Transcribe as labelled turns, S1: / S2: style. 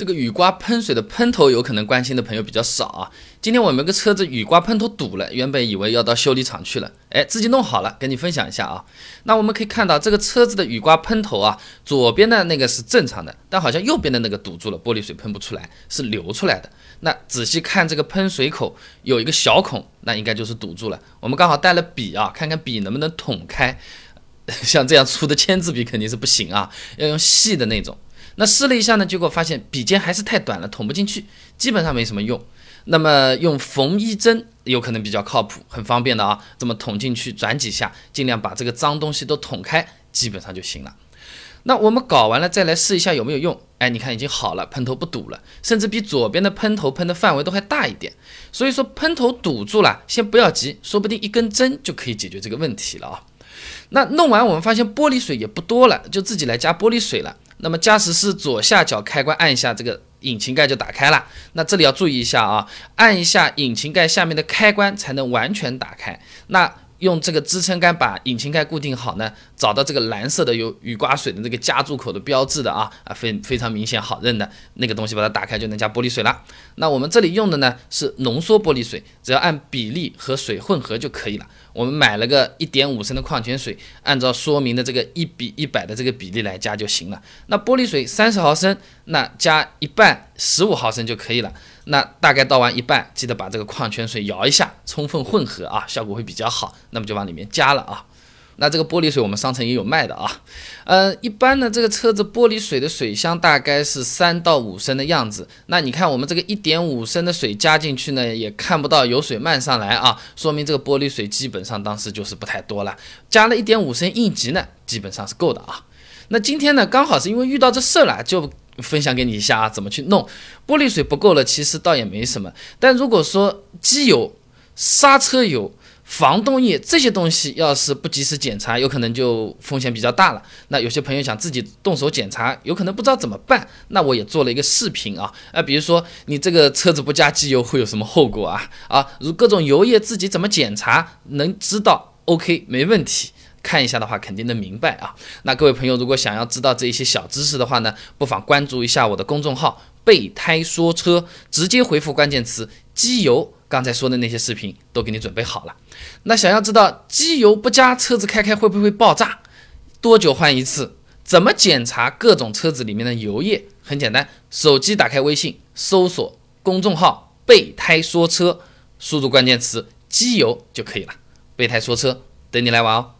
S1: 这个雨刮喷水的喷头有可能关心的朋友比较少啊。今天我们有个车子雨刮喷头堵了，原本以为要到修理厂去了，哎，自己弄好了，跟你分享一下啊。那我们可以看到这个车子的雨刮喷头啊，左边的那个是正常的，但好像右边的那个堵住了，玻璃水喷不出来，是流出来的。那仔细看这个喷水口有一个小孔，那应该就是堵住了。我们刚好带了笔啊，看看笔能不能捅开。像这样粗的签字笔肯定是不行啊，要用细的那种。那试了一下呢，结果发现笔尖还是太短了，捅不进去，基本上没什么用。那么用缝衣针有可能比较靠谱，很方便的啊，这么捅进去，转几下，尽量把这个脏东西都捅开，基本上就行了。那我们搞完了再来试一下有没有用。哎，你看已经好了，喷头不堵了，甚至比左边的喷头喷的范围都还大一点。所以说喷头堵住了，先不要急，说不定一根针就可以解决这个问题了啊。那弄完我们发现玻璃水也不多了，就自己来加玻璃水了。那么驾驶室左下角开关按一下，这个引擎盖就打开了。那这里要注意一下啊，按一下引擎盖下面的开关才能完全打开。那用这个支撑杆把引擎盖固定好呢，找到这个蓝色的有雨刮水的这个加注口的标志的啊啊，非非常明显好认的那个东西，把它打开就能加玻璃水了。那我们这里用的呢是浓缩玻璃水，只要按比例和水混合就可以了。我们买了个一点五升的矿泉水，按照说明的这个一比一百的这个比例来加就行了。那玻璃水三十毫升，那加一半十五毫升就可以了。那大概倒完一半，记得把这个矿泉水摇一下，充分混合啊，效果会比较好。那么就往里面加了啊。那这个玻璃水我们商城也有卖的啊，呃，一般呢这个车子玻璃水的水箱大概是三到五升的样子。那你看我们这个一点五升的水加进去呢，也看不到有水漫上来啊，说明这个玻璃水基本上当时就是不太多了。加了一点五升应急呢，基本上是够的啊。那今天呢刚好是因为遇到这事儿了，就分享给你一下啊，怎么去弄玻璃水不够了，其实倒也没什么。但如果说机油、刹车油，防冻液这些东西要是不及时检查，有可能就风险比较大了。那有些朋友想自己动手检查，有可能不知道怎么办。那我也做了一个视频啊，啊，比如说你这个车子不加机油会有什么后果啊？啊，如各种油液自己怎么检查，能知道 OK 没问题。看一下的话，肯定能明白啊。那各位朋友，如果想要知道这一些小知识的话呢，不妨关注一下我的公众号“备胎说车”，直接回复关键词“机油”。刚才说的那些视频都给你准备好了。那想要知道机油不加车子开开会不会爆炸？多久换一次？怎么检查各种车子里面的油液？很简单，手机打开微信，搜索公众号“备胎说车”，输入关键词“机油”就可以了。备胎说车，等你来玩哦。